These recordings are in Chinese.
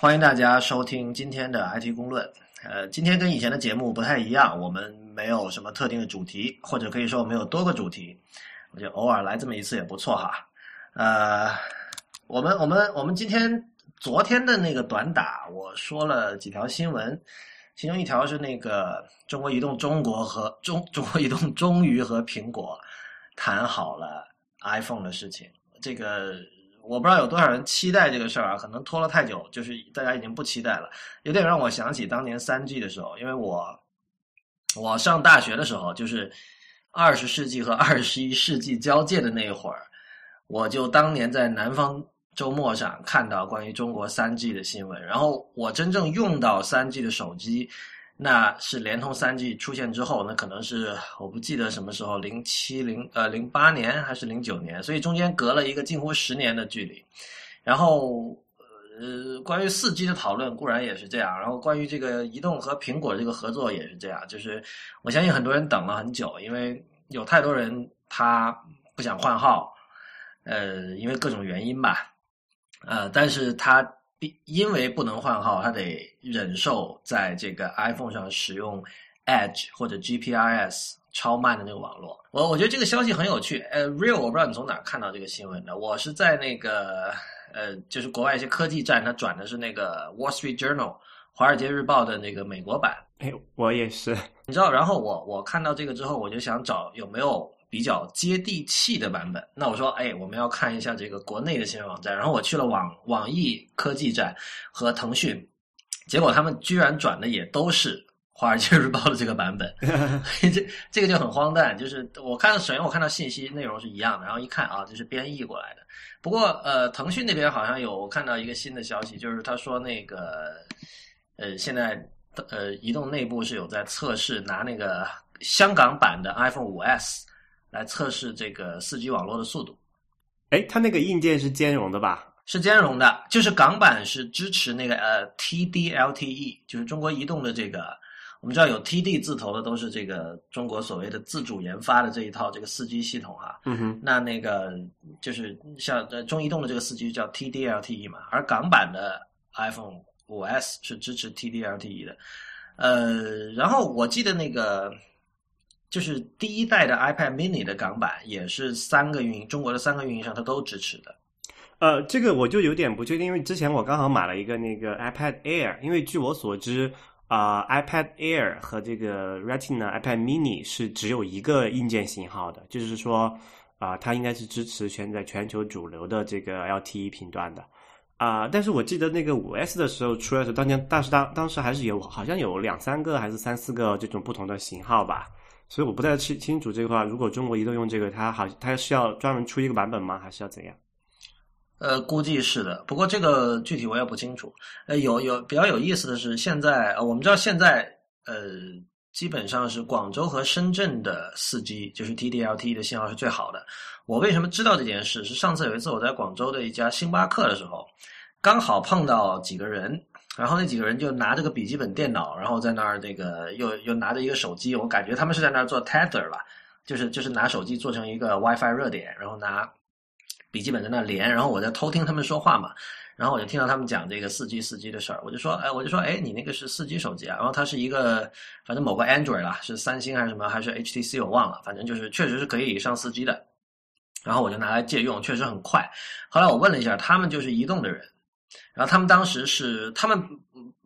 欢迎大家收听今天的 IT 公论。呃，今天跟以前的节目不太一样，我们没有什么特定的主题，或者可以说我们有多个主题，我觉得偶尔来这么一次也不错哈。呃，我们我们我们今天昨天的那个短打，我说了几条新闻，其中一条是那个中国移动中国和中中国移动终于和苹果谈好了 iPhone 的事情，这个。我不知道有多少人期待这个事儿啊，可能拖了太久，就是大家已经不期待了。有点让我想起当年三 G 的时候，因为我我上大学的时候，就是二十世纪和二十一世纪交界的那一会儿，我就当年在南方周末上看到关于中国三 G 的新闻，然后我真正用到三 G 的手机。那是联通三 G 出现之后，那可能是我不记得什么时候，零七零呃零八年还是零九年，所以中间隔了一个近乎十年的距离。然后呃，关于四 G 的讨论固然也是这样，然后关于这个移动和苹果这个合作也是这样，就是我相信很多人等了很久，因为有太多人他不想换号，呃，因为各种原因吧，呃，但是他。因为不能换号，他得忍受在这个 iPhone 上使用 Edge 或者 GPRS 超慢的那个网络。我我觉得这个消息很有趣。呃，Real，我不知道你从哪看到这个新闻的。我是在那个呃，就是国外一些科技站，它转的是那个 Wall Street Journal 华尔街日报的那个美国版。哎，我也是。你知道，然后我我看到这个之后，我就想找有没有。比较接地气的版本，那我说，哎，我们要看一下这个国内的新闻网站，然后我去了网网易科技站和腾讯，结果他们居然转的也都是《华尔街日报》的这个版本，这这个就很荒诞。就是我看到，首先我看到信息内容是一样的，然后一看啊，这是编译过来的。不过呃，腾讯那边好像有我看到一个新的消息，就是他说那个呃，现在呃，移动内部是有在测试拿那个香港版的 iPhone 五 S。来测试这个四 G 网络的速度，哎，它那个硬件是兼容的吧？是兼容的，就是港版是支持那个呃 TD-LTE，就是中国移动的这个，我们知道有 TD 字头的都是这个中国所谓的自主研发的这一套这个四 G 系统哈。嗯哼。那那个就是像呃中移动的这个四 G 叫 TD-LTE 嘛，而港版的 iPhone 五 S 是支持 TD-LTE 的，呃，然后我记得那个。就是第一代的 iPad Mini 的港版也是三个运营，中国的三个运营商它都支持的。呃，这个我就有点不确定，因为之前我刚好买了一个那个 iPad Air，因为据我所知啊，iPad Air 和这个 Retina iPad Mini 是只有一个硬件型号的，就是说啊，它应该是支持全在全球主流的这个 LTE 频段的啊。但是我记得那个五 S 的时候出来的时候，当年当时当当时还是有好像有两三个还是三四个这种不同的型号吧。所以我不太清清楚这个话，如果中国移动用这个，它好，它是要专门出一个版本吗？还是要怎样？呃，估计是的，不过这个具体我也不清楚。呃，有有比较有意思的是，现在呃我们知道现在呃，基本上是广州和深圳的四 G 就是 TD-LTE 的信号是最好的。我为什么知道这件事？是上次有一次我在广州的一家星巴克的时候，刚好碰到几个人。然后那几个人就拿着个笔记本电脑，然后在那儿那个又又拿着一个手机，我感觉他们是在那儿做 tether 吧，就是就是拿手机做成一个 WiFi 热点，然后拿笔记本在那连，然后我在偷听他们说话嘛，然后我就听到他们讲这个四 G 四 G 的事儿，我就说，哎，我就说，哎，你那个是四 G 手机啊？然后它是一个反正某个 Android 啦，是三星还是什么，还是 HTC 我忘了，反正就是确实是可以上四 G 的，然后我就拿来借用，确实很快。后来我问了一下，他们就是移动的人。然后他们当时是他们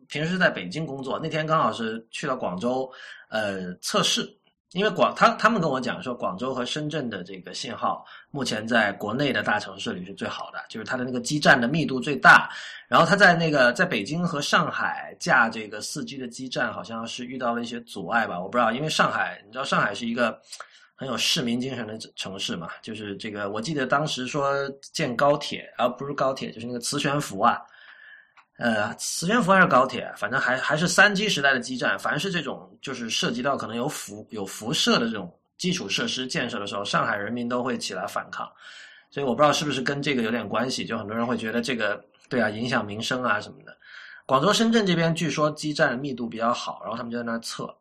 平时在北京工作，那天刚好是去了广州，呃，测试。因为广他他们跟我讲说，广州和深圳的这个信号目前在国内的大城市里是最好的，就是它的那个基站的密度最大。然后他在那个在北京和上海架这个四 G 的基站，好像是遇到了一些阻碍吧？我不知道，因为上海你知道上海是一个很有市民精神的城市嘛，就是这个我记得当时说建高铁，而不是高铁，就是那个磁悬浮啊。呃，磁悬浮还是高铁，反正还还是三 G 时代的基站。凡是这种就是涉及到可能有辐有辐射的这种基础设施建设的时候，上海人民都会起来反抗。所以我不知道是不是跟这个有点关系，就很多人会觉得这个对啊，影响民生啊什么的。广州、深圳这边据说基站密度比较好，然后他们就在那测，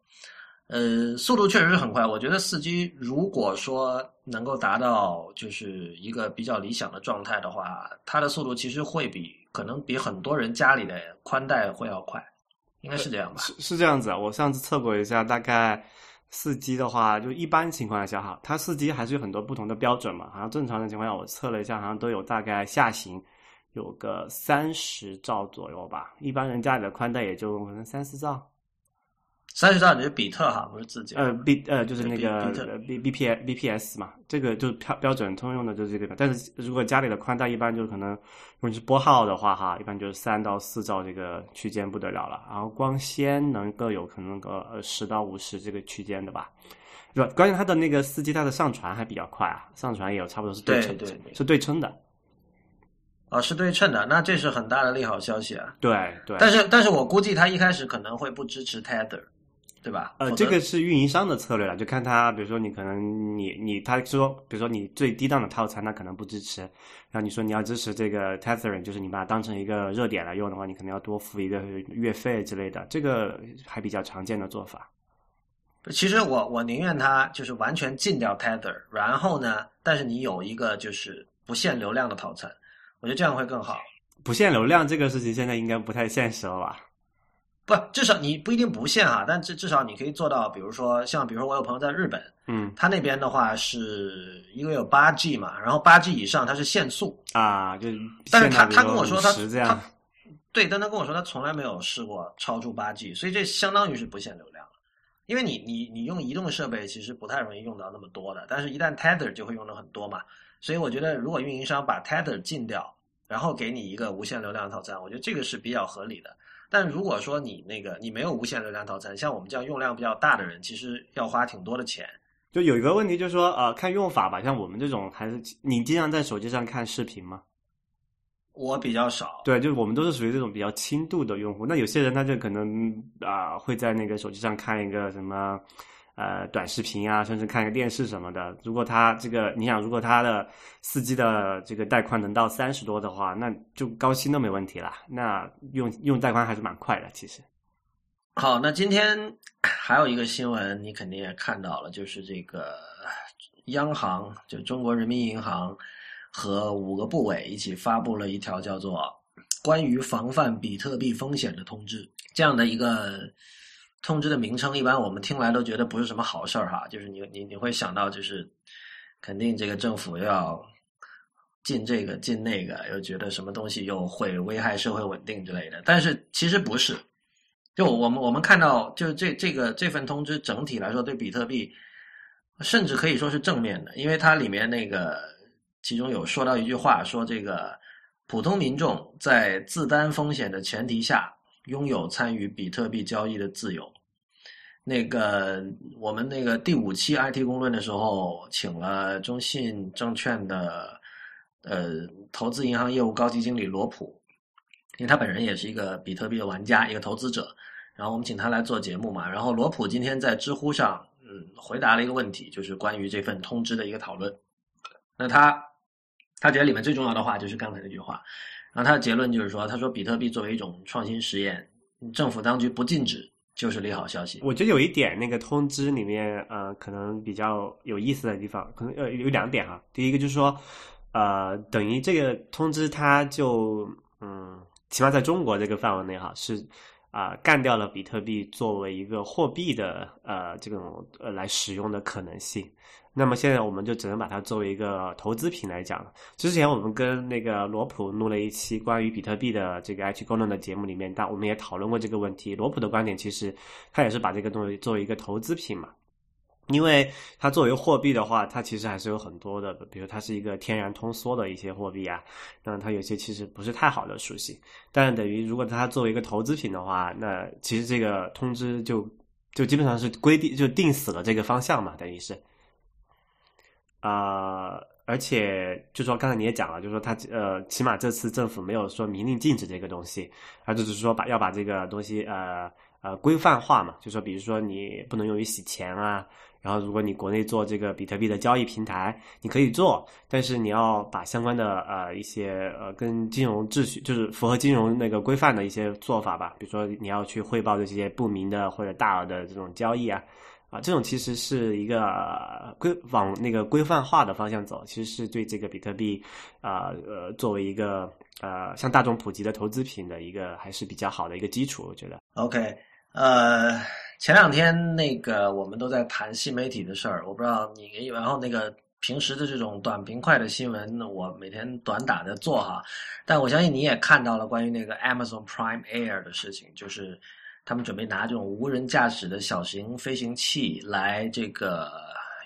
呃，速度确实是很快。我觉得四 G 如果说能够达到就是一个比较理想的状态的话，它的速度其实会比。可能比很多人家里的宽带会要快，应该是这样吧？是是这样子啊，我上次测过一下，大概四 G 的话，就一般情况下哈，它四 G 还是有很多不同的标准嘛。好像正常的情况下，我测了一下，好像都有大概下行有个三十兆左右吧。一般人家里的宽带也就可能三四兆。三十兆你是比特哈，不是自己。呃，B 呃就是那个 B B P B P S 嘛，这个就是标标准通用的就是这个。但是如果家里的宽带一般就可能，如果你是拨号的话哈，一般就是三到四兆这个区间不得了了。然后光纤能够有可能个呃十到五十这个区间的吧，是吧？关键它的那个四 G 它的上传还比较快啊，上传也有差不多是称，对称对是对称的。啊，是对称的，那这是很大的利好消息啊。对对。但是，但是我估计它一开始可能会不支持 Tether，对吧？呃，这个是运营商的策略了，就看他，比如说你可能你你他说，比如说你最低档的套餐，他可能不支持，然后你说你要支持这个 Tethering，就是你把它当成一个热点来用的话，你可能要多付一个月费之类的，这个还比较常见的做法。其实我我宁愿它就是完全禁掉 Tether，然后呢，但是你有一个就是不限流量的套餐，我觉得这样会更好。不限流量这个事情现在应该不太现实了吧？不，至少你不一定不限哈，但至至少你可以做到，比如说像比如说我有朋友在日本，嗯他那边的话是因为有八 G 嘛，然后八 G 以上它是限速，啊，就但是他他跟我说他50这样他，对，但他跟我说他从来没有试过超出八 G，所以这相当于是不限流量了。因为你你你用移动设备其实不太容易用到那么多的，但是一旦 Tether 就会用的很多嘛。所以我觉得如果运营商把 Tether 禁掉，然后给你一个无限流量套餐，我觉得这个是比较合理的。但如果说你那个你没有无限流量套餐，像我们这样用量比较大的人，其实要花挺多的钱。就有一个问题就是说，呃，看用法吧，像我们这种还是你经常在手机上看视频吗？我比较少，对，就是我们都是属于这种比较轻度的用户。那有些人他就可能啊、会在那个手机上看一个什么呃短视频啊，甚至看个电视什么的。如果他这个你想，如果他的四 G 的这个带宽能到三十多的话，那就高清都没问题了。那用用带宽还是蛮快的，其实。好，那今天还有一个新闻，你肯定也看到了，就是这个央行，就中国人民银行和五个部委一起发布了一条叫做《关于防范比特币风险的通知》这样的一个通知的名称，一般我们听来都觉得不是什么好事儿哈，就是你你你会想到就是肯定这个政府要禁这个禁那个，又觉得什么东西又会危害社会稳定之类的，但是其实不是。就我们我们看到，就是这这个这份通知整体来说对比特币，甚至可以说是正面的，因为它里面那个其中有说到一句话，说这个普通民众在自担风险的前提下，拥有参与比特币交易的自由。那个我们那个第五期 IT 公论的时候，请了中信证券的呃投资银行业务高级经理罗普，因为他本人也是一个比特币的玩家，一个投资者。然后我们请他来做节目嘛。然后罗普今天在知乎上，嗯，回答了一个问题，就是关于这份通知的一个讨论。那他他觉得里面最重要的话就是刚才那句话。然后他的结论就是说，他说比特币作为一种创新实验，政府当局不禁止就是利好消息。我觉得有一点那个通知里面，呃，可能比较有意思的地方，可能呃有两点哈。第一个就是说，呃，等于这个通知它就，嗯，起码在中国这个范围内哈，是啊、干掉了比特币作为一个货币的呃这种呃来使用的可能性。那么现在我们就只能把它作为一个投资品来讲了。之前我们跟那个罗普录了一期关于比特币的这个 IT 功能的节目里面，但我们也讨论过这个问题。罗普的观点其实他也是把这个东西作为一个投资品嘛，因为它作为货币的话，它其实还是有很多的，比如它是一个天然通缩的一些货币啊，那它有些其实不是太好的属性。但等于如果它作为一个投资品的话，那其实这个通知就就基本上是规定就定死了这个方向嘛，等于是。啊、而且就说刚才你也讲了，就说他呃，起码这次政府没有说明令禁止这个东西，而只是说把要把这个东西呃呃规范化嘛，就说比如说你不能用于洗钱啊，然后如果你国内做这个比特币的交易平台，你可以做，但是你要把相关的呃一些呃跟金融秩序就是符合金融那个规范的一些做法吧，比如说你要去汇报这些不明的或者大额的这种交易啊。啊，这种其实是一个规往那个规范化的方向走，其实是对这个比特币啊呃作为一个呃向大众普及的投资品的一个还是比较好的一个基础，我觉得。OK，呃，前两天那个我们都在谈新媒体的事儿，我不知道你，然后那个平时的这种短平快的新闻，我每天短打的做哈，但我相信你也看到了关于那个 Amazon Prime Air 的事情，就是他们准备拿这种无人驾驶的小型飞行器来这个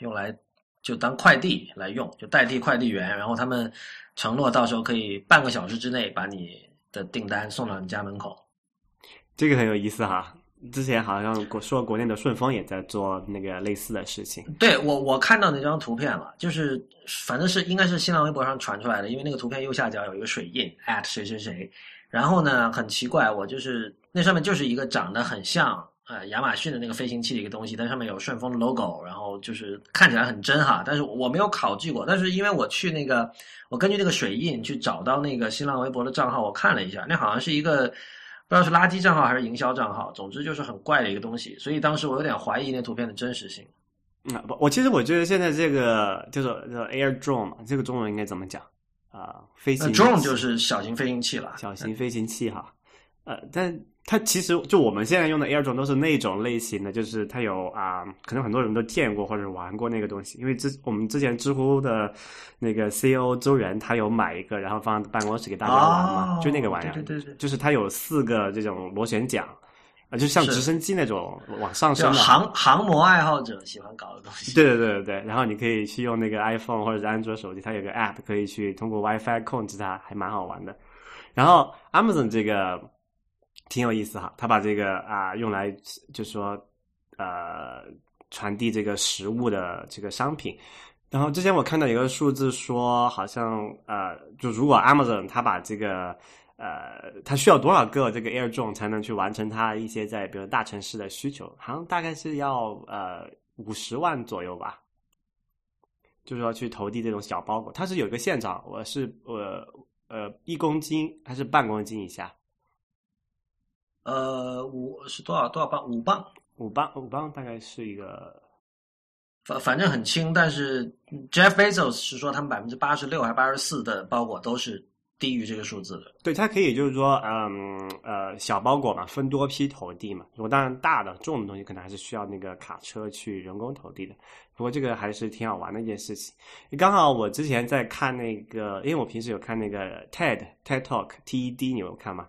用来就当快递来用，就代替快递员，然后他们承诺到时候可以半个小时之内把你的订单送到你家门口。这个很有意思哈。之前好像国说国内的顺丰也在做那个类似的事情。对我，我看到那张图片了，就是反正是应该是新浪微博上传出来的，因为那个图片右下角有一个水印 at 谁谁谁，然后呢很奇怪，我就是那上面就是一个长得很像呃亚马逊的那个飞行器的一个东西，但上面有顺丰的 logo，然后就是看起来很真哈，但是我没有考据过，但是因为我去那个我根据那个水印去找到那个新浪微博的账号，我看了一下，那好像是一个。不知道是垃圾账号还是营销账号，总之就是很怪的一个东西，所以当时我有点怀疑那图片的真实性。啊、不，我其实我觉得现在这个就是叫 air drone 嘛，这个中文应该怎么讲啊、飞行那 drone 就是小型飞行器了，小型飞行器哈，呃，但它其实就我们现在用的 air drone 都是那种类型的，就是它有啊、可能很多人都见过或者玩过那个东西，因为之我们之前知乎的那个 CEO 周源他有买一个，然后放办公室给大家玩嘛，哦就那个玩意儿，对对对对就是它有四个这种螺旋桨。啊，就像直升机那种往上升的，航航模爱好者喜欢搞的东西。对对对对对，然后你可以去用那个 iPhone 或者是安卓手机，它有个 App 可以去通过 WiFi 控制它，还蛮好玩的。然后 Amazon 这个挺有意思哈，他把这个啊用来就说呃传递这个食物的这个商品。然后之前我看到有个数字说，好像呃，就如果 Amazon 它把这个呃，它需要多少个这个 Air Drone 才能去完成它一些在比如大城市的需求？好像大概是要呃五十万左右吧，就是说去投递这种小包裹。它是有一个现场，我是我呃一公斤还是半公斤以下？呃，五是多少多少磅？五磅，五磅五磅大概是一个反反正很轻。但是 Jeff Bezos 是说他们百分之八十六还是八十四的包裹都是低于这个数字的。对，它可以就是说，嗯呃，小包裹嘛，分多批投递嘛。如果当然大的重的东西，可能还是需要那个卡车去人工投递的。不过这个还是挺好玩的一件事情。刚好我之前在看那个，因为我平时有看那个 TED TED Talk TED，你有看吗？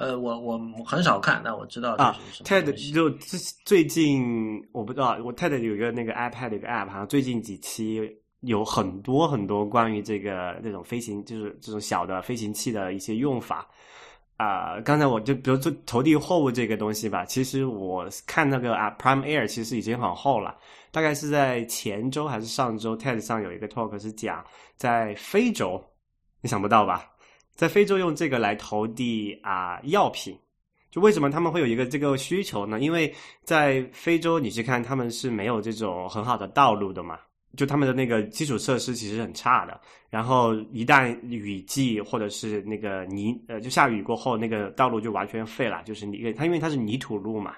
呃，我我很少看，但我知道啊，TED。就最最近我不知道，我 TED 有一个那个 iPad 的一个 App，好像最近几期有很多很多关于这个这种飞行，就是这种小的飞行器的一些用法。啊、刚才我就比如说投递货物这个东西吧，其实我看那个啊 Prime Air 其实已经很厚了，大概是在前周还是上周 TED 上有一个 talk 是讲在非洲，你想不到吧？在非洲用这个来投递啊、药品，就为什么他们会有一个这个需求呢？因为在非洲，你去看他们是没有这种很好的道路的嘛，就他们的那个基础设施其实很差的。然后一旦雨季或者是那个泥呃，就下雨过后，那个道路就完全废了，就是泥，它因为它是泥土路嘛，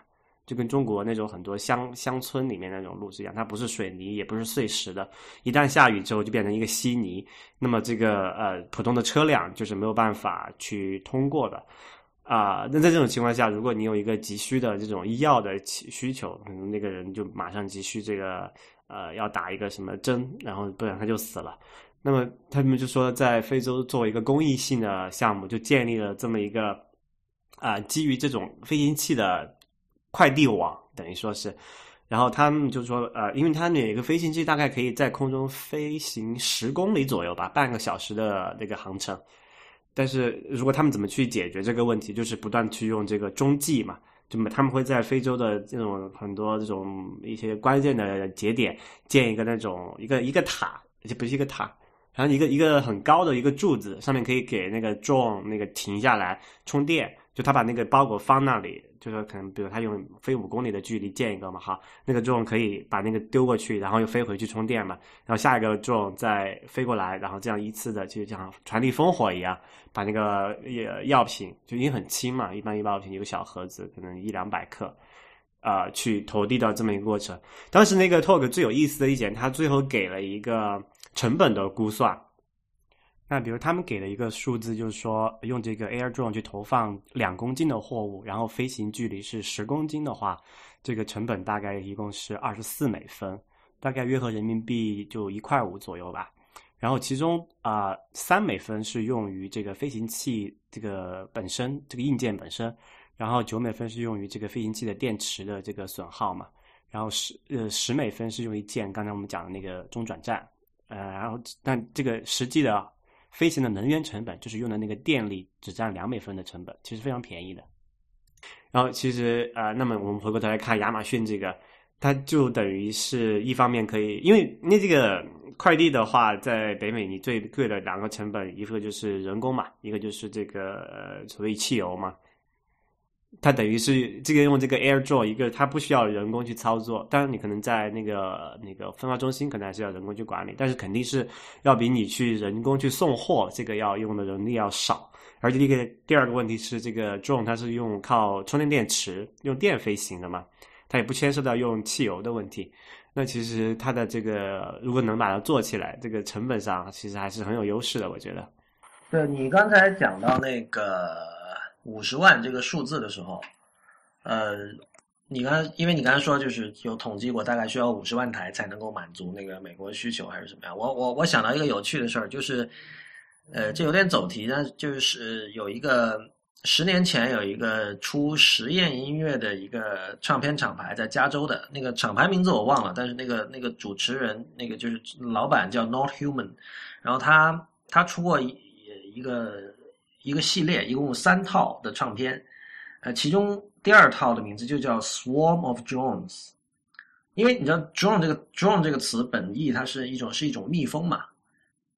就跟中国那种很多乡乡村里面那种路是一样，它不是水泥，也不是碎石的。一旦下雨之后，就变成一个稀泥，那么这个呃普通的车辆就是没有办法去通过的。啊、那在这种情况下，如果你有一个急需的这种医药的需求，可能那个人就马上急需这个呃要打一个什么针，然后不然他就死了。那么他们就说，在非洲作为一个公益性的项目，就建立了这么一个啊、基于这种飞行器的快递网，等于说是。然后他们就说，呃，因为它每个飞行器大概可以在空中飞行十公里左右吧，半个小时的那个航程。但是如果他们怎么去解决这个问题，就是不断去用这个中继嘛，就他们会在非洲的这种很多这种一些关键的节点建一个那种一个一个塔，而且不是一个塔，然后一个一个很高的一个柱子，上面可以给那个重那个停下来充电。就他把那个包裹放那里，就是可能比如他用飞五公里的距离建一个嘛，哈，那个重可以把那个丢过去，然后又飞回去充电嘛，然后下一个重再飞过来，然后这样依次的就像传递烽火一样，把那个药药品就因为很轻嘛，一般一包药品一个小盒子可能一两百克，啊去投递到这么一个过程。当时那个 talk 最有意思的一点，他最后给了一个成本的估算。那比如他们给了一个数字，就是说用这个 Air Drone 去投放两公斤的货物，然后飞行距离是十公斤的话，这个成本大概一共是二十四美分，大概约合人民币就一块五左右吧。然后其中啊三美分是用于这个飞行器这个本身这个硬件本身，然后九美分是用于这个飞行器的电池的这个损耗嘛，然后十呃十美分是用于建刚才我们讲的那个中转站，呃，然后但这个实际的。飞行的能源成本就是用的那个电力只占两美分的成本，其实非常便宜的。然后其实呃，那么我们回过头来看亚马逊这个，它就等于是一方面可以，因为那这个快递的话，在北美你最贵的两个成本，一个就是人工嘛，一个就是这个所谓汽油嘛。它等于是这个用这个 AirDrop 一个，它不需要人工去操作。当然，你可能在那个那个分发中心，可能还是要人工去管理，但是肯定是要比你去人工去送货这个要用的人力要少。而且，一个第二个问题是，这个 Drone 它是用靠充电电池用电飞行的嘛，它也不牵涉到用汽油的问题。那其实它的这个如果能把它做起来，这个成本上其实还是很有优势的，我觉得。对你刚才讲到那个。五十万这个数字的时候，呃，你刚因为你刚才说就是有统计过，大概需要五十万台才能够满足那个美国需求，还是什么样？我我我想到一个有趣的事儿，就是，呃，这有点走题，但就是有一个十年前有一个出实验音乐的一个唱片厂牌，在加州的那个厂牌名字我忘了，但是那个那个主持人那个就是老板叫 Not Human，然后他他出过一一个。一个系列一共三套的唱片，呃，其中第二套的名字就叫 Swarm of Drones，因为你知道 drone 这个 drone 这个词本意它是一种是一种蜜蜂嘛，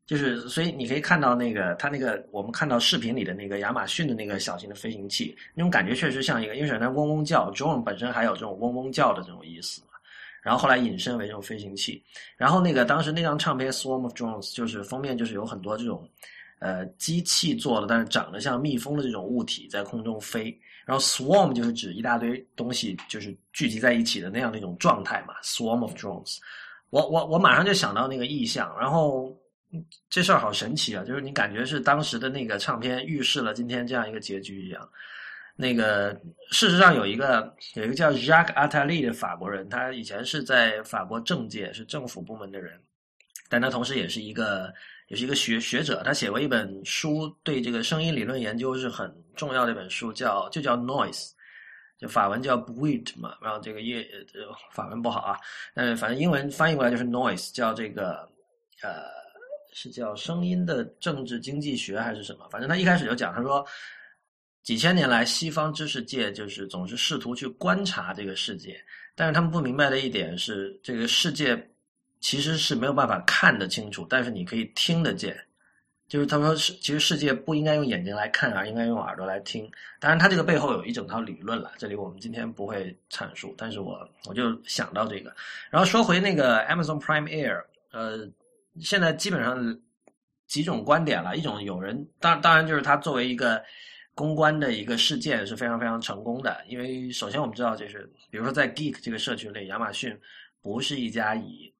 就是所以你可以看到那个它那个我们看到视频里的那个亚马逊的那个小型的飞行器，那种感觉确实像一个，因为它嗡嗡叫，drone 本身还有这种嗡嗡叫的这种意思嘛，然后后来引申为这种飞行器，然后那个当时那张唱片 Swarm of Drones 就是封面就是有很多这种。呃，机器做的，但是长得像蜜蜂的这种物体在空中飞，然后 swarm 就是指一大堆东西就是聚集在一起的那样的一种状态嘛，swarm of drones。我我我马上就想到那个意象，然后这事儿好神奇啊，就是你感觉是当时的那个唱片预示了今天这样一个结局一样。那个事实上有一个有一个叫 Jacques Attali 的法国人，他以前是在法国政界是政府部门的人，但他同时也是一个。也是一个学学者，他写过一本书，对这个声音理论研究是很重要的一本书，叫就叫 Noise，就法文叫 Buit 嘛，然后这个业法文不好啊，但是，反正英文翻译过来就是 Noise，叫这个呃是叫声音的政治经济学还是什么？反正他一开始就讲，他说几千年来西方知识界就是总是试图去观察这个世界，但是他们不明白的一点是这个世界。其实是没有办法看得清楚，但是你可以听得见。就是他说，其实世界不应该用眼睛来看，而应该用耳朵来听。当然，他这个背后有一整套理论了，这里我们今天不会阐述。但是我我就想到这个。然后说回那个 Amazon Prime Air，呃，现在基本上几种观点了。一种有人当当然就是它作为一个公关的一个事件是非常非常成功的，因为首先我们知道，就是比如说在 Geek 这个社群里，亚马逊不是一家以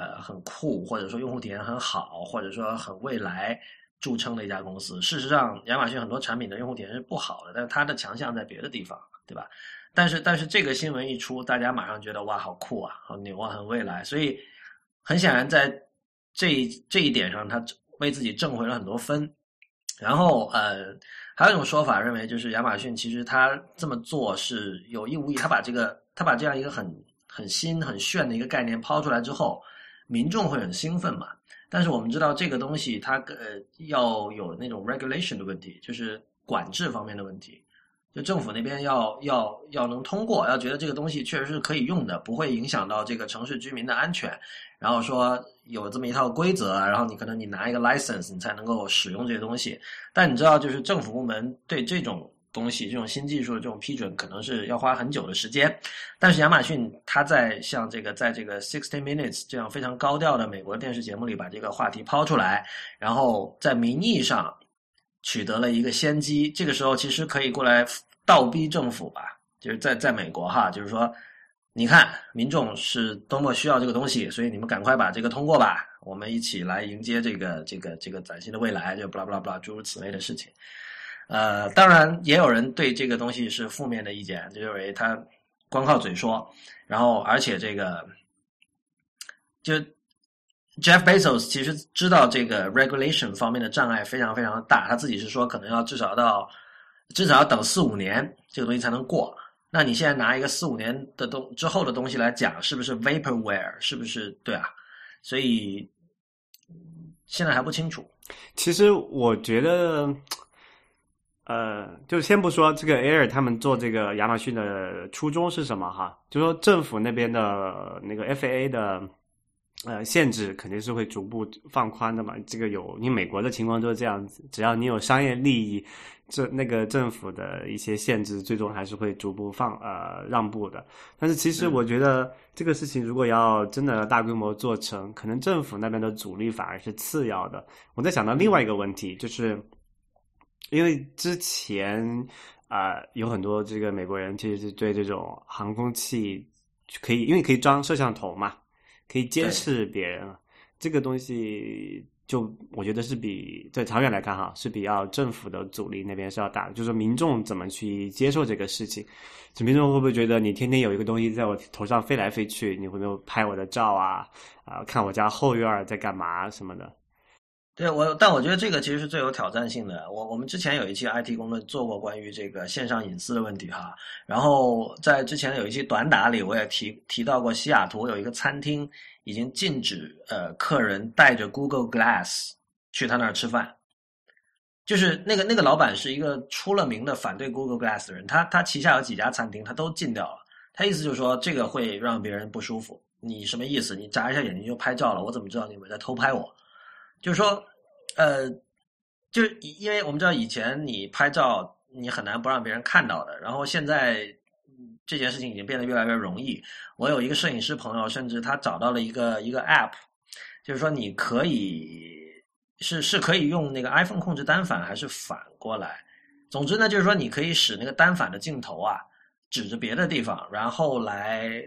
呃，很酷，或者说用户体验很好，或者说很未来著称的一家公司。事实上，亚马逊很多产品的用户体验是不好的，但是它的强项在别的地方，对吧？但是，但是这个新闻一出，大家马上觉得哇，好酷啊，好牛啊，很未来。所以，很显然在这这一点上，他为自己挣回了很多分。然后，呃，还有一种说法认为，就是亚马逊其实他这么做是有意无意，他把这个他把这样一个很很新、很炫的一个概念抛出来之后。民众会很兴奋嘛？但是我们知道这个东西它呃要有那种 regulation 的问题，就是管制方面的问题。就政府那边要要要能通过，要觉得这个东西确实是可以用的，不会影响到这个城市居民的安全。然后说有这么一套规则，然后你可能你拿一个 license，你才能够使用这些东西。但你知道，就是政府部门对这种。东西这种新技术的这种批准可能是要花很久的时间，但是亚马逊它在像这个在这个 Sixty Minutes 这样非常高调的美国电视节目里把这个话题抛出来，然后在名义上取得了一个先机。这个时候其实可以过来倒逼政府吧，就是在在美国哈，就是说，你看民众是多么需要这个东西，所以你们赶快把这个通过吧，我们一起来迎接这个这个这个崭新的未来，就巴拉巴拉巴拉诸如此类的事情。呃，当然也有人对这个东西是负面的意见，就认为他光靠嘴说，然后而且这个就。Jeff Bezos 其实知道这个 regulation 方面的障碍非常非常大，他自己是说可能要至少到至少要等四五年这个东西才能过。那你现在拿一个四五年的东之后的东西来讲，是不是 vaporware？是不是对啊？所以现在还不清楚。其实我觉得，呃，就先不说这个 Air 他们做这个亚马逊的初衷是什么哈，就说政府那边的那个 FAA 的。呃，限制肯定是会逐步放宽的嘛。这个有，你美国的情况就是这样子，只要你有商业利益，这那个政府的一些限制，最终还是会逐步放呃让步的。但是其实我觉得这个事情如果要真的大规模做成，可能政府那边的阻力反而是次要的。我在想到另外一个问题，就是因为之前啊有很多这个美国人其实是对这种航空器可以，因为可以装摄像头嘛。可以监视别人，这个东西就我觉得是比在长远来看哈，是比较政府的阻力那边是要大的。就是说民众怎么去接受这个事情，就民众会不会觉得你天天有一个东西在我头上飞来飞去，你会不会拍我的照啊？啊，看我家后院在干嘛什么的？对我，但我觉得这个其实是最有挑战性的。我我们之前有一期 IT 公论做过关于这个线上隐私的问题哈，然后在之前有一期短打里，我也提提到过西雅图有一个餐厅已经禁止呃客人带着 Google Glass 去他那儿吃饭，就是那个那个老板是一个出了名的反对 Google Glass 的人，他他旗下有几家餐厅他都禁掉了，他意思就是说这个会让别人不舒服，你什么意思？你眨一下眼睛就拍照了，我怎么知道你们在偷拍我？就是说。呃，就因为我们知道以前你拍照你很难不让别人看到的，然后现在这件事情已经变得越来越容易。我有一个摄影师朋友，甚至他找到了一个一个 App，就是说你可以是是可以用那个 iPhone 控制单反还是反过来，总之呢，就是说你可以使那个单反的镜头啊指着别的地方，然后来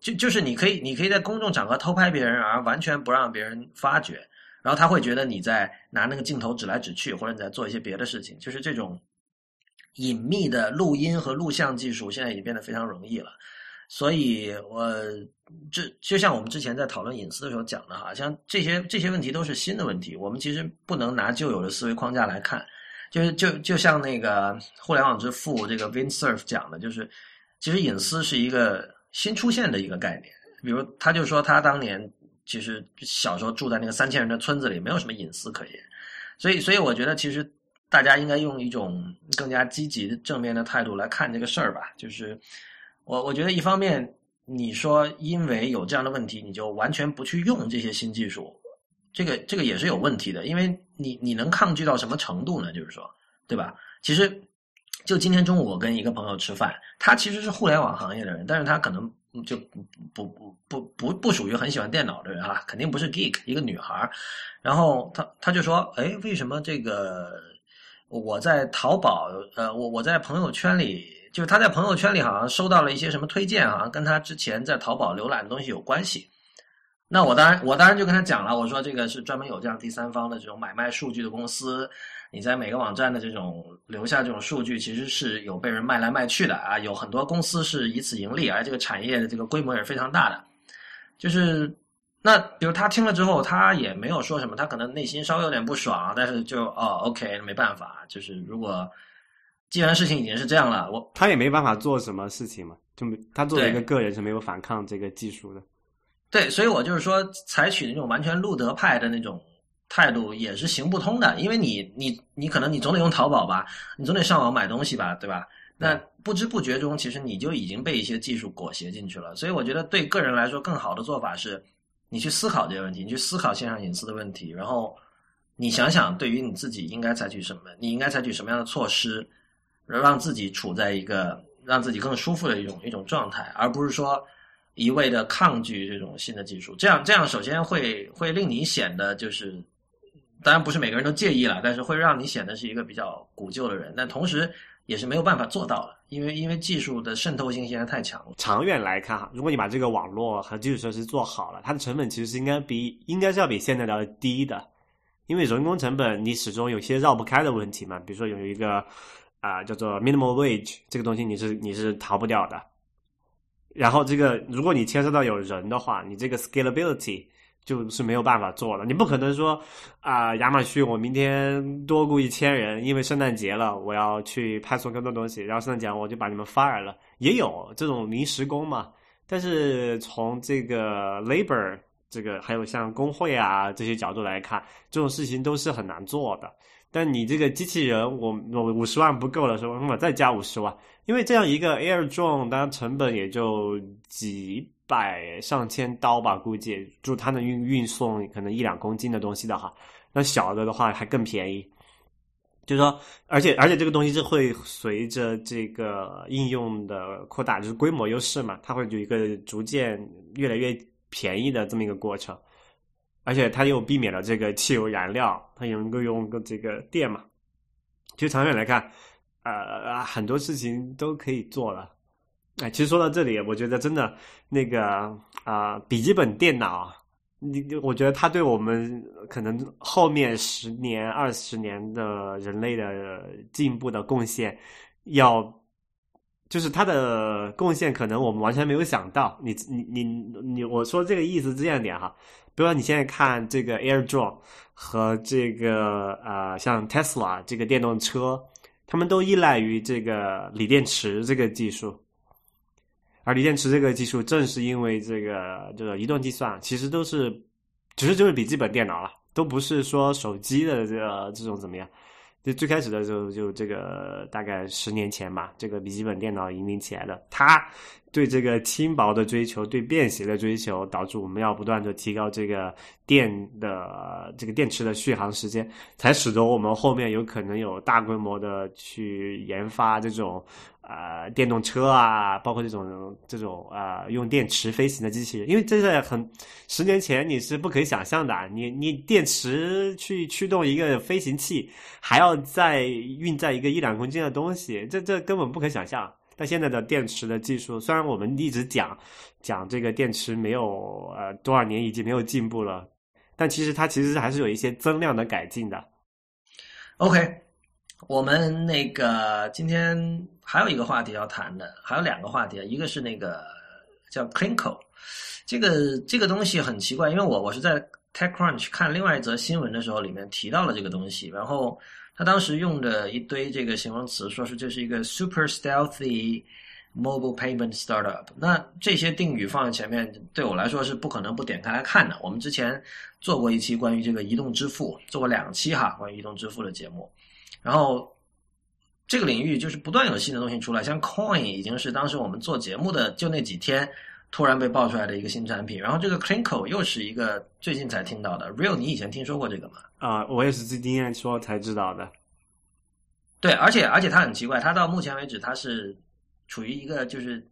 就就是你可以你可以在公众场合偷拍别人，而完全不让别人发觉。然后他会觉得你在拿那个镜头指来指去，或者你在做一些别的事情，就是这种隐秘的录音和录像技术现在已经变得非常容易了。所以，我这就像我们之前在讨论隐私的时候讲的哈，像这些这些问题都是新的问题，我们其实不能拿旧有的思维框架来看。就是就就像那个互联网之父这个 Vin Cerf 讲的，就是其实隐私是一个新出现的一个概念。比如，他就说他当年。其实小时候住在那个三千人的村子里，没有什么隐私可言，所以，所以我觉得其实大家应该用一种更加积极、正面的态度来看这个事儿吧。就是我，我觉得一方面你说因为有这样的问题，你就完全不去用这些新技术，这个这个也是有问题的。因为你你能抗拒到什么程度呢？就是说，对吧？其实就今天中午我跟一个朋友吃饭，他其实是互联网行业的人，但是他可能。就不不不不不属于很喜欢电脑的人啊，肯定不是 geek，一个女孩然后她她就说：“哎，为什么这个我在淘宝呃，我我在朋友圈里，就是她在朋友圈里好像收到了一些什么推荐，好像跟她之前在淘宝浏览的东西有关系。”那我当然我当然就跟他讲了，我说这个是专门有这样第三方的这种买卖数据的公司。你在每个网站的这种留下这种数据，其实是有被人卖来卖去的啊，有很多公司是以此盈利，而这个产业的这个规模也是非常大的。就是那，比如他听了之后，他也没有说什么，他可能内心稍微有点不爽，但是就哦，OK，没办法，就是如果既然事情已经是这样了，我他也没办法做什么事情嘛，就没他作为一个个人是没有反抗这个技术的。对，所以我就是说，采取那种完全路德派的那种。态度也是行不通的，因为你你你可能你总得用淘宝吧，你总得上网买东西吧，对吧？那不知不觉中，其实你就已经被一些技术裹挟进去了。所以我觉得对个人来说，更好的做法是，你去思考这些问题，你去思考线上隐私的问题，然后你想想，对于你自己应该采取什么，你应该采取什么样的措施，让自己处在一个让自己更舒服的一种一种状态，而不是说一味的抗拒这种新的技术。这样这样，首先会会令你显得就是。当然不是每个人都介意了，但是会让你显得是一个比较古旧的人。但同时，也是没有办法做到的，因为因为技术的渗透性现在太强了。长远来看哈，如果你把这个网络和基础设施做好了，它的成本其实是应该比应该是要比现在的要低的，因为人工成本你始终有些绕不开的问题嘛，比如说有一个啊、叫做 minimal wage 这个东西你是你是逃不掉的。然后这个如果你牵涉到有人的话，你这个 scalability 就是没有办法做了。你不可能说啊、亚马逊我明天多雇一千人，因为圣诞节了，我要去派送更多东西，然后圣诞节我就把你们 fire 了。也有这种临时工嘛，但是从这个 labor 这个还有像工会啊这些角度来看，这种事情都是很难做的。但你这个机器人，我我五十万不够的时候，我再加五十万，因为这样一个 Air Drone，当然成本也就几百上千刀吧，估计就它能运运送可能一两公斤的东西的哈，那小的的话还更便宜。就是说，而且而且这个东西是会随着这个应用的扩大，就是规模优势嘛，它会有一个逐渐越来越便宜的这么一个过程。而且它又避免了这个汽油燃料，它也能够用个这个电嘛。其实长远来看，呃，很多事情都可以做了。哎，其实说到这里，我觉得真的那个啊、笔记本电脑，你我觉得它对我们可能后面十年、二十年的人类的进步的贡献，要就是它的贡献，可能我们完全没有想到。你你你你，我说这个意思这样点哈。比如说你现在看这个 AirDrop 和这个呃像 Tesla 这个电动车，他们都依赖于这个锂电池这个技术。而锂电池这个技术，正是因为这个这个移动计算，其实都是，其实就是笔记本电脑了，都不是说手机的这个这种怎么样。就最开始的时候，就这个大概十年前吧，这个笔记本电脑引领起来的。它对这个轻薄的追求，对便携的追求，导致我们要不断的提高这个电的这个电池的续航时间，才使得我们后面有可能有大规模的去研发这种呃电动车啊，包括这种这种呃用电池飞行的机器人，因为这在很十年前你是不可以想象的，你你电池去驱动一个飞行器，还要再运载一个一两公斤的东西，这这根本不可想象。那现在的电池的技术，虽然我们一直讲讲这个电池没有呃多少年已经没有进步了，但其实它其实还是有一些增量的改进的。OK，我们那个今天还有一个话题要谈的，还有两个话题，一个是那个叫 Clinko，这个这个东西很奇怪，因为我我是在 TechCrunch 看另外一则新闻的时候，里面提到了这个东西，然后他当时用的一堆这个形容词，说是这是一个 super stealthy mobile payment startup。那这些定语放在前面，对我来说是不可能不点开来看的。我们之前做过一期关于这个移动支付，做过两期哈关于移动支付的节目，然后。这个领域就是不断有新的东西出来，像 Coin 已经是当时我们做节目的就那几天突然被爆出来的一个新产品，然后这个 Clinko 又是一个最近才听到的。Real，你以前听说过这个吗？啊、我也是今天说才知道的。对，而且而且他很奇怪，他到目前为止他是处于一个就是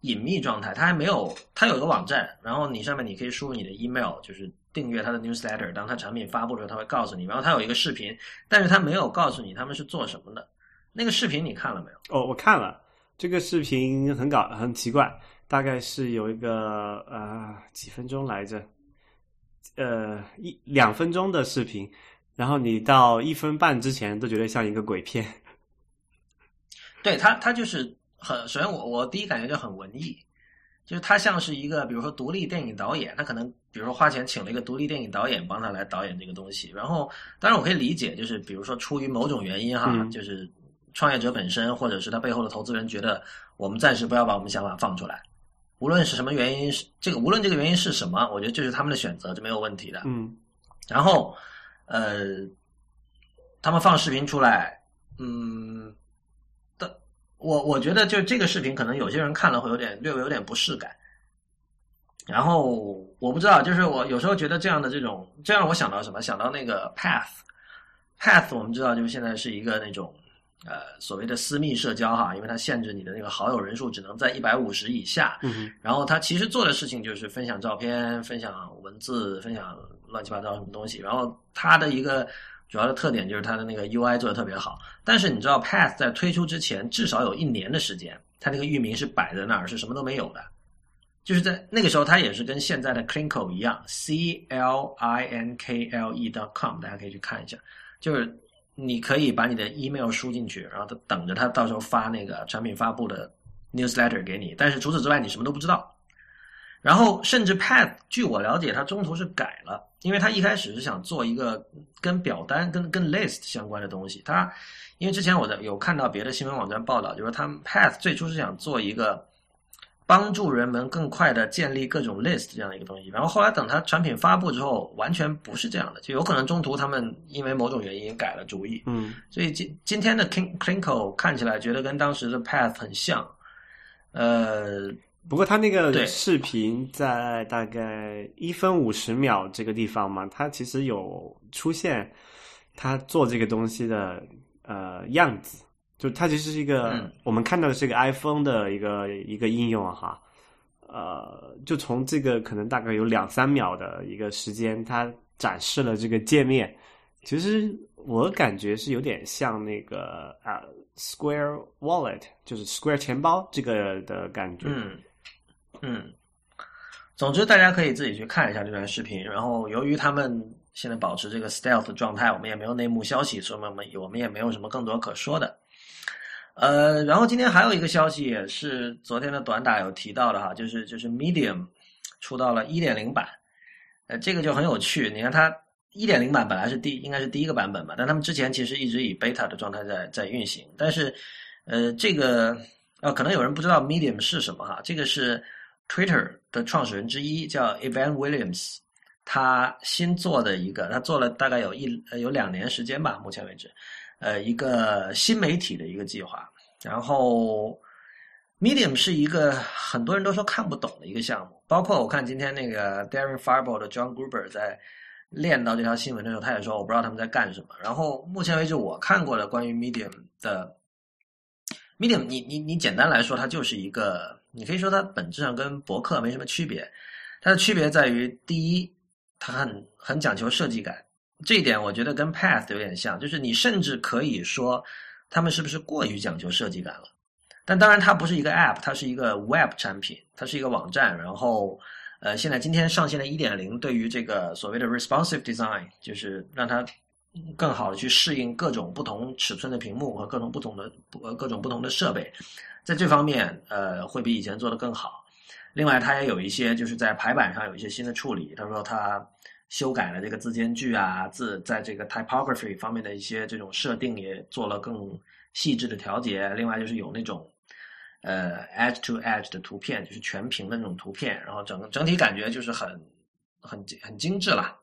隐秘状态，他还没有，他有一个网站，然后你上面你可以输入你的 email，就是订阅他的 newsletter，当他产品发布的时候，他会告诉你，然后他有一个视频，但是他没有告诉你他们是做什么的。那个视频你看了没有？哦，我看了这个视频，很搞，很奇怪，大概是有一个呃几分钟来着，呃一两分钟的视频，然后你到一分半之前都觉得像一个鬼片。对他，他就是很首先我我第一感觉就很文艺，就是他像是一个比如说独立电影导演，他可能比如说花钱请了一个独立电影导演帮他来导演这个东西。然后当然我可以理解，就是比如说出于某种原因哈，嗯就是创业者本身或者是他背后的投资人觉得我们暂时不要把我们想法放出来，无论是什么原因，是这个无论这个原因是什么，我觉得这是他们的选择，这没有问题的。嗯然后，呃，他们放视频出来，嗯，的，我我觉得就这个视频，可能有些人看了会有点略微有点不适感。然后我不知道，就是我有时候觉得这样的这种，这让我想到什么？想到那个 Path，Path 我们知道就是现在是一个那种呃所谓的私密社交哈，因为它限制你的那个好友人数只能在一百五十以下。嗯然后他其实做的事情就是分享照片、分享文字、分享乱七八糟什么东西。然后它的一个主要的特点就是它的那个 UI 做的特别好。但是你知道，Path 在推出之前至少有一年的时间，它那个域名是摆在那儿，是什么都没有的。就是在那个时候，它也是跟现在的 Clinkle 一样，C L I N K L E dot com，大家可以去看一下。就是你可以把你的 email 输进去，然后他等着他到时候发那个产品发布的 newsletter 给你。但是除此之外，你什么都不知道。然后甚至 Pat，据我了解，它中途是改了，因为它一开始是想做一个跟表单、跟跟 list 相关的东西。它因为之前我在有看到别的新闻网站报道，就是他们 Pat 最初是想做一个。帮助人们更快的建立各种 list 这样的一个东西，然后后来等它产品发布之后，完全不是这样的，就有可能中途他们因为某种原因改了主意。嗯，所以今今天的 Clinkle 看起来觉得跟当时的 Path 很像。呃，不过他那个视频在大概一分五十秒这个地方嘛，它其实有出现他做这个东西的呃样子。就它其实是一个，我们看到的是一个 iPhone 的一个一个应用哈，呃，就从这个可能大概有两三秒的一个时间，它展示了这个界面，其实我感觉是有点像那个啊 Square Wallet，就是 Square 钱包这个的感觉。嗯嗯，总之大家可以自己去看一下这段视频，然后由于他们现在保持这个 Stealth 状态，我们也没有内幕消息，所以我们我们也没有什么更多可说的。呃，然后今天还有一个消息，也是昨天的短打有提到的哈，就是就是 Medium 出到了一点零版，呃，这个就很有趣。你看它一点零版本来是第应该是第一个版本吧，但他们之前其实一直以 beta 的状态在在运行。但是，呃，这个呃，可能有人不知道 Medium 是什么哈，这个是 Twitter 的创始人之一叫 Evan Williams，他新做的一个，他做了大概有一呃有两年时间吧，目前为止。呃，一个新媒体的一个计划，然后 Medium 是一个很多人都说看不懂的一个项目，包括我看今天那个 Darren Fireball 的 John Gruber 在练到这条新闻的时候，他也说我不知道他们在干什么。然后目前为止我看过的关于 Medium 的 Medium，你你你简单来说，它就是一个，你可以说它本质上跟博客没什么区别，它的区别在于第一，它很很讲求设计感。这一点我觉得跟 Path 有点像，就是你甚至可以说，他们是不是过于讲究设计感了？但当然，它不是一个 App，它是一个 Web 产品，它是一个网站。然后，呃，现在今天上线了1.0，对于这个所谓的 Responsive Design，就是让它更好的去适应各种不同尺寸的屏幕和各种不同的呃各种不同的设备，在这方面，呃，会比以前做得更好。另外，它也有一些就是在排版上有一些新的处理。他说他。修改了这个字间距啊，字在这个 typography 方面的一些这种设定也做了更细致的调节。另外就是有那种呃 edge to edge 的图片，就是全屏的那种图片，然后整个整体感觉就是很很很精致了。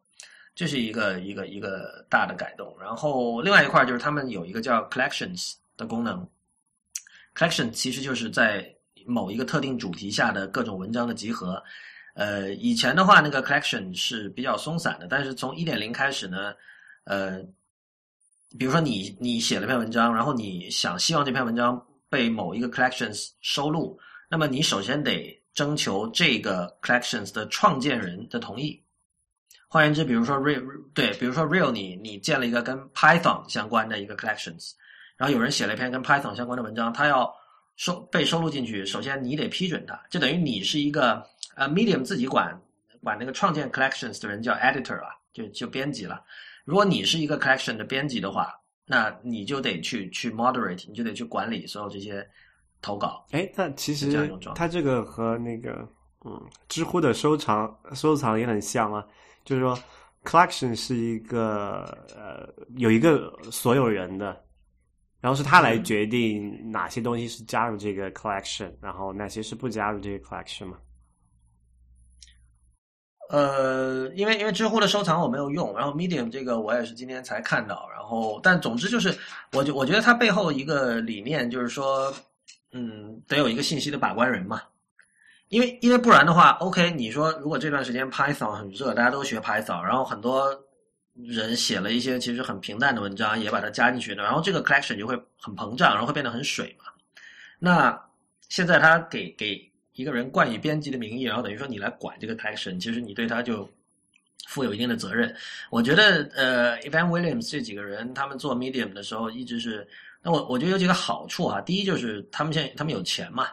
这是一个一个一个大的改动。然后另外一块就是他们有一个叫 collections 的功能，collection 其实就是在某一个特定主题下的各种文章的集合。呃，以前的话，那个 collection 是比较松散的，但是从一点零开始呢，呃，比如说你你写了篇文章，然后你想希望这篇文章被某一个 collections 收录，那么你首先得征求这个 collections 的创建人的同意。换言之，比如说 real 对，比如说 real 你你建了一个跟 Python 相关的一个 collections，然后有人写了一篇跟 Python 相关的文章，他要收被收录进去，首先你得批准它，就等于你是一个。呃，Medium 自己管管那个创建 collections 的人叫 editor 了，就就编辑了。如果你是一个 collection 的编辑的话，那你就得去去 moderate，你就得去管理所有这些投稿。哎，那其实它这个和那个嗯，知乎的收藏收藏也很像啊，就是说 collection 是一个呃有一个所有人的，然后是他来决定哪些东西是加入这个 collection，然后哪些是不加入这个 collection 嘛。呃，因为因为知乎的收藏我没有用，然后 Medium 这个我也是今天才看到，然后但总之就是，我就我觉得它背后一个理念就是说，嗯，得有一个信息的把关人嘛，因为因为不然的话，OK，你说如果这段时间 Python 很热，大家都学 Python，然后很多人写了一些其实很平淡的文章，也把它加进去了，然后这个 collection 就会很膨胀，然后会变得很水嘛。那现在他给给。一个人冠以编辑的名义，然后等于说你来管这个 collection，其实你对他就负有一定的责任。我觉得呃，Evan Williams 这几个人他们做 Medium 的时候，一直是那我我觉得有几个好处啊。第一就是他们现在他们有钱嘛，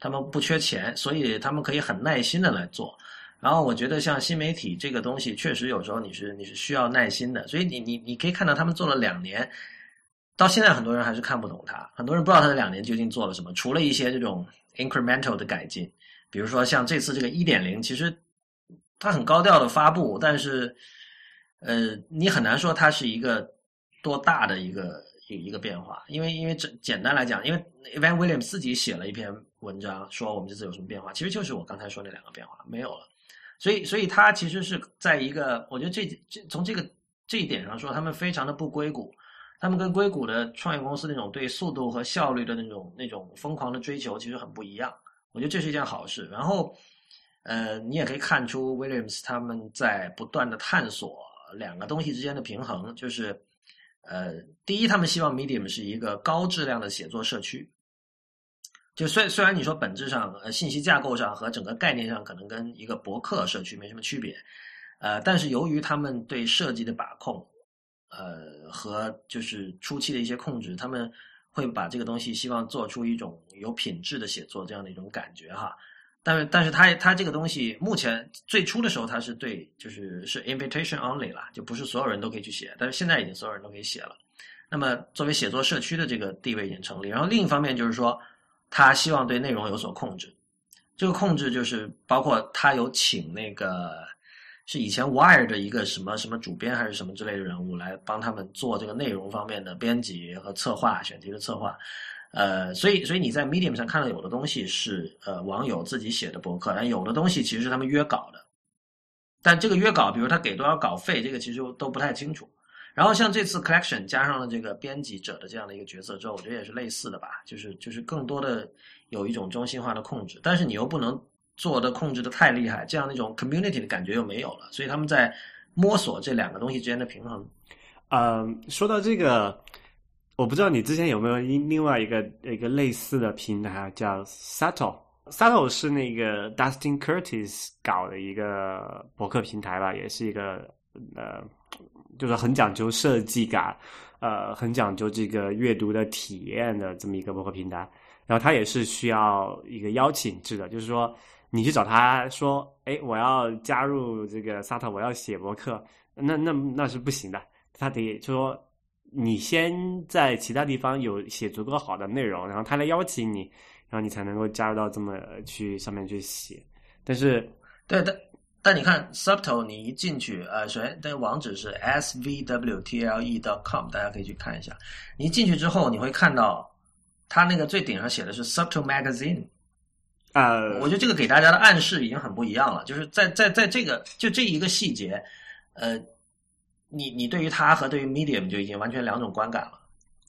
他们不缺钱，所以他们可以很耐心的来做。然后我觉得像新媒体这个东西，确实有时候你是你是需要耐心的，所以你你你可以看到他们做了两年，到现在很多人还是看不懂它，很多人不知道他这两年究竟做了什么，除了一些这种 incremental 的改进，比如说像这次这个一点零，其实它很高调的发布，但是呃，你很难说它是一个多大的一个一一个变化，因为因为这简单来讲，因为 Evan Williams 自己写了一篇文章说我们这次有什么变化，其实就是我刚才说那两个变化没有了。所以，所以他其实是在一个，我觉得这这从这个这一点上说，他们非常的不硅谷，他们跟硅谷的创业公司那种对速度和效率的那种那种疯狂的追求其实很不一样。我觉得这是一件好事。然后，呃，你也可以看出 Williams 他们在不断的探索两个东西之间的平衡，就是，呃，第一，他们希望 Medium 是一个高质量的写作社区。就虽虽然你说本质上呃信息架构上和整个概念上可能跟一个博客社区没什么区别，呃，但是由于他们对设计的把控，呃和就是初期的一些控制，他们会把这个东西希望做出一种有品质的写作这样的一种感觉哈。但是但是他他这个东西目前最初的时候他是对就是是 invitation only 啦，就不是所有人都可以去写，但是现在已经所有人都可以写了。那么作为写作社区的这个地位已经成立，然后另一方面就是说。他希望对内容有所控制，这个控制就是包括他有请那个是以前 Wire 的一个什么什么主编还是什么之类的人物来帮他们做这个内容方面的编辑和策划、选题的策划。呃，所以所以你在 Medium 上看到有的东西是呃网友自己写的博客，但有的东西其实是他们约稿的。但这个约稿，比如他给多少稿费，这个其实都不太清楚。然后像这次 collection 加上了这个编辑者的这样的一个角色之后，我觉得也是类似的吧，就是就是更多的有一种中心化的控制，但是你又不能做的控制的太厉害，这样那种 community 的感觉又没有了，所以他们在摸索这两个东西之间的平衡。嗯，说到这个，我不知道你之前有没有另外一个一个类似的平台叫 Subtle，Subtle 是那个 Dustin Curtis 搞的一个博客平台吧，也是一个呃。就是很讲究设计感，呃，很讲究这个阅读的体验的这么一个博客平台。然后它也是需要一个邀请制的，就是说你去找他说，哎，我要加入这个 Sat，我要写博客，那那那是不行的。他得就说你先在其他地方有写足够好的内容，然后他来邀请你，然后你才能够加入到这么去上面去写。但是，对的。但你看，Subtle，你一进去，呃，首先，的网址是 svwtle.com，大家可以去看一下。你进去之后，你会看到，它那个最顶上写的是 Subtle Magazine，啊，我觉得这个给大家的暗示已经很不一样了。就是在在在这个就这一个细节，呃，你你对于它和对于 Medium 就已经完全两种观感了。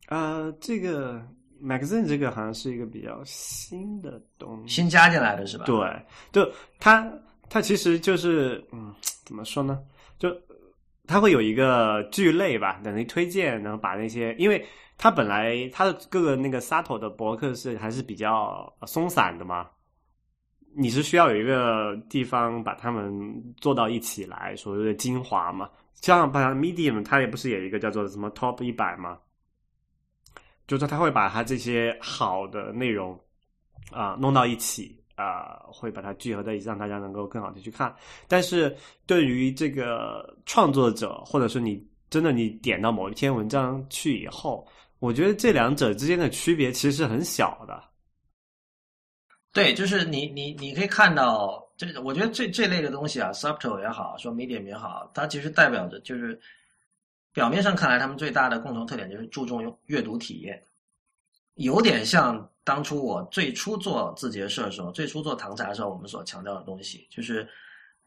呃，这个 Magazine 这个好像是一个比较新的东西，新加进来的是吧？对，就它。它其实就是，嗯，怎么说呢？就它会有一个聚类吧，等于推荐，然后把那些，因为它本来它的各个那个 Sato 的博客是还是比较松散的嘛，你是需要有一个地方把它们做到一起来，所谓的精华嘛。像把 Medium，它也不是有一个叫做什么 Top 一百嘛，就是它会把它这些好的内容啊弄到一起。啊，会把它聚合在一起，让大家能够更好的去看。但是对于这个创作者，或者说你真的你点到某一篇文章去以后，我觉得这两者之间的区别其实是很小的。对，就是你你你可以看到，这我觉得这这类的东西啊，subtle 也好，说 medium 也好，它其实代表着就是表面上看来，他们最大的共同特点就是注重阅读体验，有点像。当初我最初做字节社的时候，最初做唐茶的时候，我们所强调的东西，就是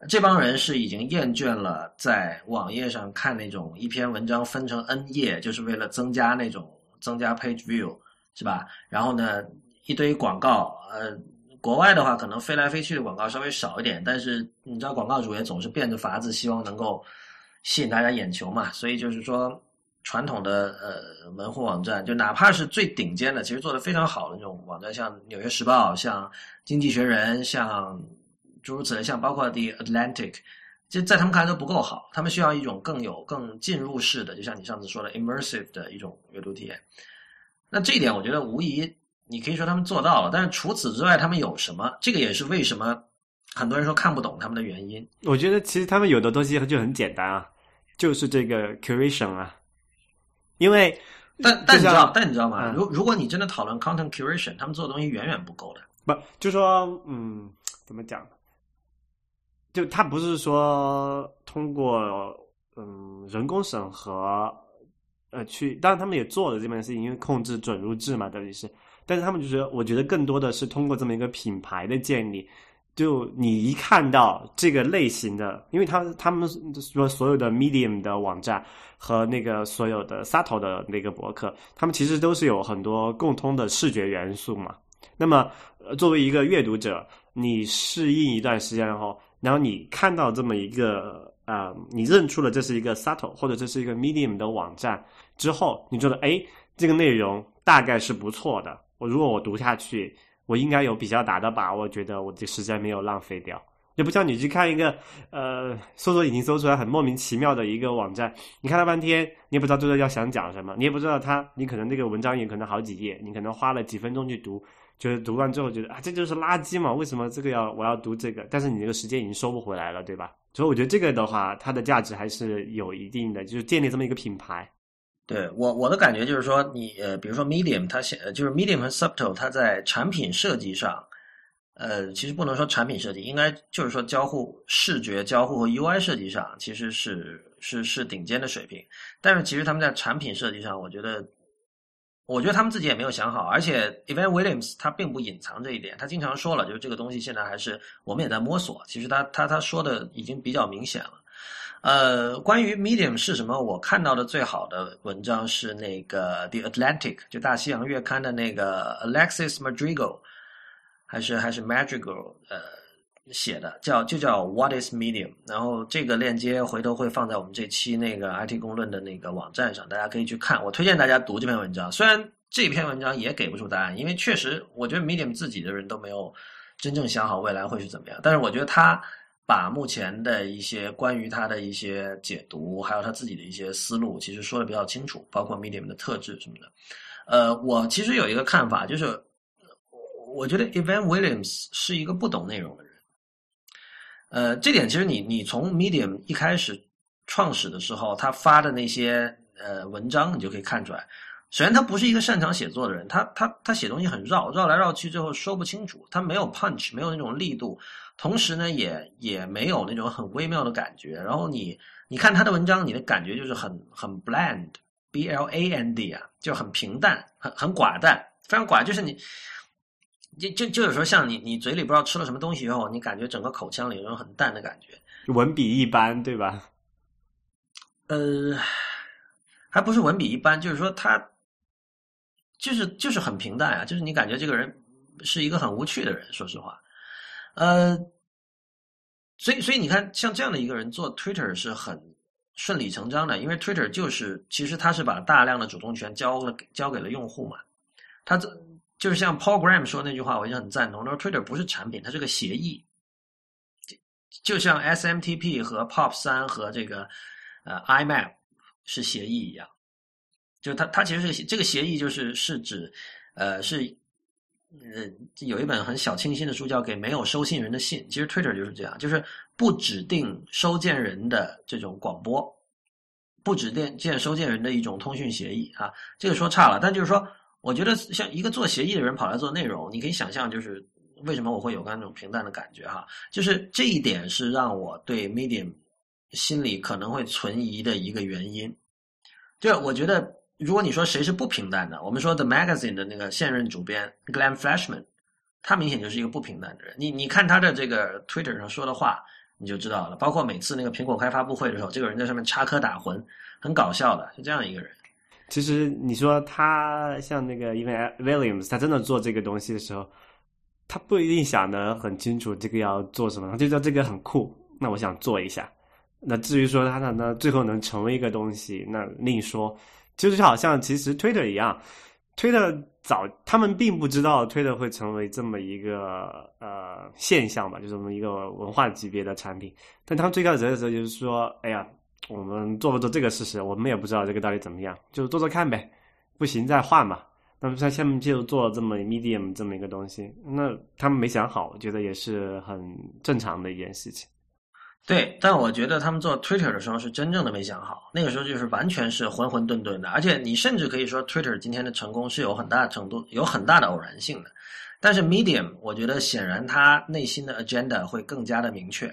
这帮人是已经厌倦了在网页上看那种一篇文章分成 N 页，就是为了增加那种增加 page view，是吧？然后呢，一堆广告，呃，国外的话可能飞来飞去的广告稍微少一点，但是你知道广告主也总是变着法子希望能够吸引大家眼球嘛，所以就是说。传统的呃门户网站，就哪怕是最顶尖的，其实做的非常好的那种网站，像《纽约时报》、像《经济学人》、像诸如此类，像包括《The Atlantic》就在他们看来都不够好，他们需要一种更有更进入式的，就像你上次说的 immersive 的一种阅读体验。那这一点我觉得无疑你可以说他们做到了，但是除此之外，他们有什么？这个也是为什么很多人说看不懂他们的原因。我觉得其实他们有的东西就很简单啊，就是这个 curation 啊，因为但但你知道，但你知道吗？嗯如如果你真的讨论 content curation，他们做的东西远远不够的。不就说嗯，怎么讲？就他不是说通过嗯人工审核呃去，当然他们也做了这件事情，因为控制准入制嘛，等于是，但是他们就是我觉得更多的是通过这么一个品牌的建立。就你一看到这个类型的，因为他他们说所有的 Medium 的网站和那个所有的 Sato 的那个博客，他们其实都是有很多共通的视觉元素嘛。那么，作为一个阅读者，你适应一段时间后，然后你看到这么一个呃，你认出了这是一个 Sato 或者这是一个 Medium 的网站之后，你觉得哎，这个内容大概是不错的。我如果我读下去，我应该有比较大的把握，觉得我这时间没有浪费掉。也不像你去看一个呃，搜索引擎搜出来很莫名其妙的一个网站，你看了半天，你也不知道作者要想讲什么，你也不知道他，你可能那个文章也可能好几页，你可能花了几分钟去读，就是读完之后觉得啊，这就是垃圾嘛，为什么这个要我要读这个？但是你这个时间已经收不回来了，对吧？所以我觉得这个的话，它的价值还是有一定的，就是建立这么一个品牌。对我我的感觉就是说，你呃，比如说 Medium，它现呃就是 Medium 和 Subtle，它在产品设计上，呃，其实不能说产品设计，应该就是说交互视觉交互和 UI 设计上，其实是是是顶尖的水平。但是其实他们在产品设计上，我觉得，我觉得他们自己也没有想好。而且 Evan Williams 他并不隐藏这一点，他经常说了，就是这个东西现在还是我们也在摸索。其实他他他说的已经比较明显了。呃，关于 Medium 是什么，我看到的最好的文章是那个 The Atlantic，就大西洋月刊的那个 Alexis Madrigal，还是还是 Magical 呃，写的，叫就叫 What is Medium。然后这个链接回头会放在我们这期那个 IT 公论的那个网站上，大家可以去看。我推荐大家读这篇文章，虽然这篇文章也给不出答案，因为确实我觉得 Medium 自己的人都没有真正想好未来会是怎么样，但是我觉得他。把目前的一些关于他的一些解读，还有他自己的一些思路，其实说的比较清楚，包括 Medium 的特质什么的。呃，我其实有一个看法，就是我觉得 Evan Williams 是一个不懂内容的人。呃，这点其实你你从 Medium 一开始创始的时候，他发的那些呃文章，你就可以看出来。首先，他不是一个擅长写作的人，他他他写东西很绕，绕来绕去，最后说不清楚，他没有 punch，没有那种力度。同时呢，也也没有那种很微妙的感觉。然后你你看他的文章，你的感觉就是很很 bland，b l a n d 啊，就很平淡，很很寡淡，非常寡。就是你，就就就有时候像你你嘴里不知道吃了什么东西以后，你感觉整个口腔里有种很淡的感觉，文笔一般，对吧？呃，还不是文笔一般，就是说他就是就是很平淡啊，就是你感觉这个人是一个很无趣的人，说实话。呃，所以所以你看，像这样的一个人做 Twitter 是很顺理成章的，因为 Twitter 就是其实他是把大量的主动权交了交给了用户嘛。他这就是像 Paul Graham 说那句话，我就很赞同。他说 Twitter 不是产品，它是个协议，就像 SMTP 和 POP 三和这个呃 IMAP 是协议一样。就它它其实是这个协议就是是指呃是。呃，有一本很小清新的书叫《给没有收信人的信》，其实 Twitter 就是这样，就是不指定收件人的这种广播，不指定见收件人的一种通讯协议啊。这个说差了，但就是说，我觉得像一个做协议的人跑来做内容，你可以想象，就是为什么我会有那种平淡的感觉哈，就是这一点是让我对 Medium 心里可能会存疑的一个原因。就我觉得。如果你说谁是不平淡的，我们说 The Magazine 的那个现任主编 Glenn Flashman，他明显就是一个不平淡的人。你你看他的这个 Twitter 上说的话，你就知道了。包括每次那个苹果开发布会的时候，这个人在上面插科打诨，很搞笑的，是这样一个人。其实你说他像那个因为 Williams，他真的做这个东西的时候，他不一定想得很清楚这个要做什么，他就知道这个很酷，那我想做一下。那至于说他呢，最后能成为一个东西，那另说。就是好像其实 Twitter 一样，推特早，他们并不知道推特会成为这么一个呃现象吧，就这么一个文化级别的产品。但他们最开始的时候就是说，哎呀，我们做不做这个试试？我们也不知道这个到底怎么样，就做做看呗，不行再换嘛。那么他下面就做这么 medium 这么一个东西，那他们没想好，我觉得也是很正常的一件事情。对，但我觉得他们做 Twitter 的时候是真正的没想好，那个时候就是完全是混混沌沌的，而且你甚至可以说 Twitter 今天的成功是有很大程度、有很大的偶然性的。但是 Medium，我觉得显然他内心的 agenda 会更加的明确，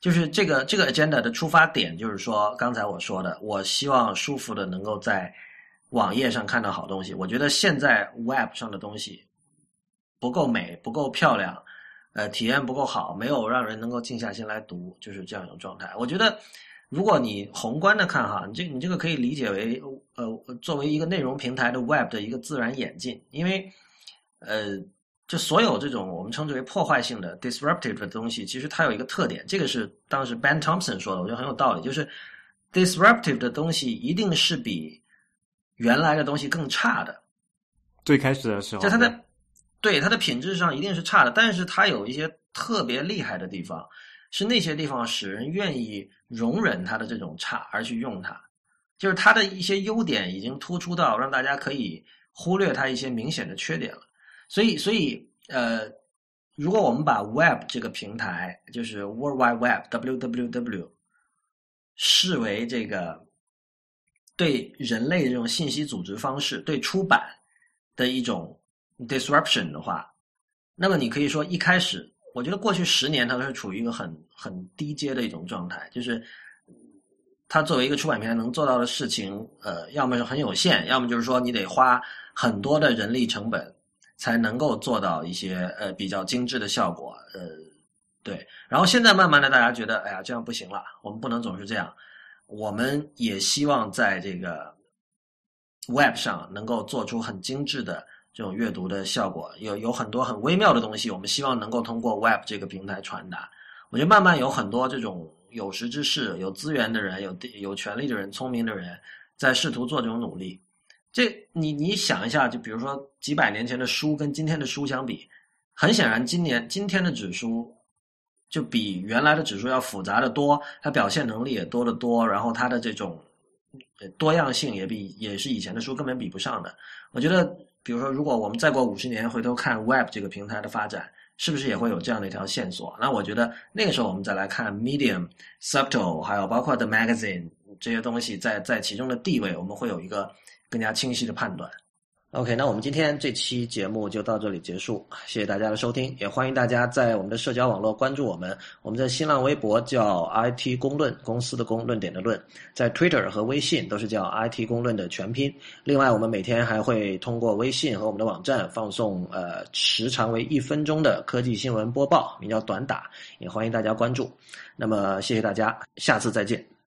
就是这个这个 agenda 的出发点就是说，刚才我说的，我希望舒服的能够在网页上看到好东西。我觉得现在 Web 上的东西不够美，不够漂亮。呃，体验不够好，没有让人能够静下心来读，就是这样一种状态。我觉得，如果你宏观的看哈，你这你这个可以理解为，呃，作为一个内容平台的 Web 的一个自然演进。因为，呃，就所有这种我们称之为破坏性的 disruptive 的东西，其实它有一个特点，这个是当时 Ben Thompson 说的，我觉得很有道理，就是 disruptive 的东西一定是比原来的东西更差的。最开始的时候，就它的。对它的品质上一定是差的，但是它有一些特别厉害的地方，是那些地方使人愿意容忍它的这种差而去用它，就是它的一些优点已经突出到让大家可以忽略它一些明显的缺点了。所以，所以呃，如果我们把 Web 这个平台，就是 World Wide Web（WWW） 视为这个对人类这种信息组织方式、对出版的一种。disruption 的话，那么你可以说一开始，我觉得过去十年它都是处于一个很很低阶的一种状态，就是它作为一个出版平台能做到的事情，呃，要么是很有限，要么就是说你得花很多的人力成本才能够做到一些呃比较精致的效果，呃，对。然后现在慢慢的大家觉得，哎呀，这样不行了，我们不能总是这样，我们也希望在这个 web 上能够做出很精致的。这种阅读的效果有有很多很微妙的东西，我们希望能够通过 Web 这个平台传达。我觉得慢慢有很多这种有识之士、有资源的人、有有权利的人、聪明的人，在试图做这种努力。这你你想一下，就比如说几百年前的书跟今天的书相比，很显然，今年今天的纸书就比原来的指数要复杂的多，它表现能力也多得多，然后它的这种多样性也比也是以前的书根本比不上的。我觉得。比如说，如果我们再过五十年回头看 Web 这个平台的发展，是不是也会有这样的一条线索？那我觉得那个时候我们再来看 Medium、Subtle，还有包括 The Magazine 这些东西在在其中的地位，我们会有一个更加清晰的判断。OK，那我们今天这期节目就到这里结束，谢谢大家的收听，也欢迎大家在我们的社交网络关注我们。我们在新浪微博叫 IT 公论，公司的公，论点的论，在 Twitter 和微信都是叫 IT 公论的全拼。另外，我们每天还会通过微信和我们的网站放送呃时长为一分钟的科技新闻播报，名叫短打，也欢迎大家关注。那么，谢谢大家，下次再见。